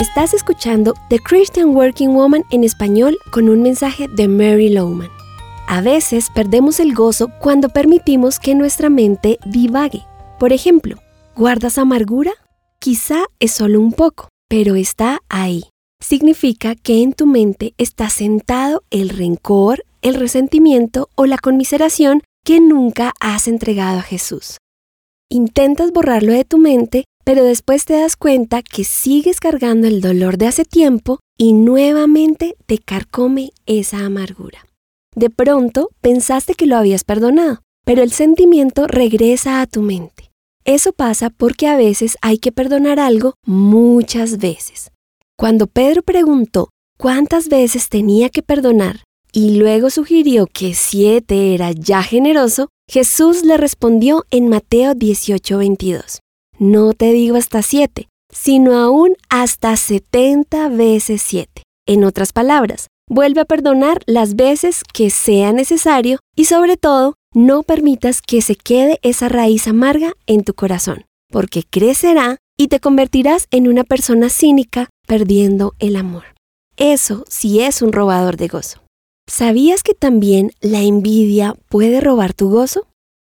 Estás escuchando The Christian Working Woman en español con un mensaje de Mary Lowman. A veces perdemos el gozo cuando permitimos que nuestra mente divague. Por ejemplo, ¿guardas amargura? Quizá es solo un poco, pero está ahí. Significa que en tu mente está sentado el rencor, el resentimiento o la conmiseración que nunca has entregado a Jesús. Intentas borrarlo de tu mente pero después te das cuenta que sigues cargando el dolor de hace tiempo y nuevamente te carcome esa amargura. De pronto pensaste que lo habías perdonado, pero el sentimiento regresa a tu mente. Eso pasa porque a veces hay que perdonar algo muchas veces. Cuando Pedro preguntó cuántas veces tenía que perdonar y luego sugirió que siete era ya generoso, Jesús le respondió en Mateo 18:22. No te digo hasta siete, sino aún hasta setenta veces siete. En otras palabras, vuelve a perdonar las veces que sea necesario y sobre todo, no permitas que se quede esa raíz amarga en tu corazón, porque crecerá y te convertirás en una persona cínica perdiendo el amor. Eso sí es un robador de gozo. ¿Sabías que también la envidia puede robar tu gozo?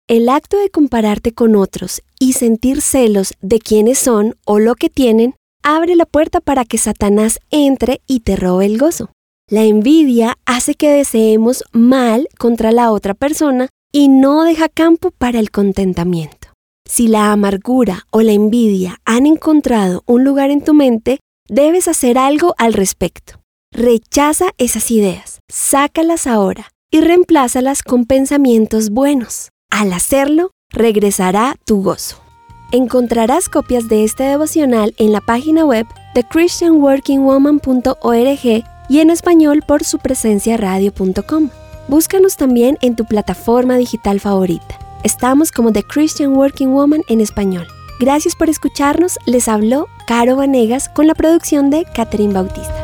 El acto de compararte con otros y sentir celos de quiénes son o lo que tienen abre la puerta para que Satanás entre y te robe el gozo. La envidia hace que deseemos mal contra la otra persona y no deja campo para el contentamiento. Si la amargura o la envidia han encontrado un lugar en tu mente, debes hacer algo al respecto. Rechaza esas ideas, sácalas ahora y reemplázalas con pensamientos buenos. Al hacerlo, regresará tu gozo. Encontrarás copias de este devocional en la página web de christianworkingwoman.org y en español por su presencia radio.com. Búscanos también en tu plataforma digital favorita. Estamos como The Christian Working Woman en español. Gracias por escucharnos. Les habló Caro Vanegas con la producción de Catherine Bautista.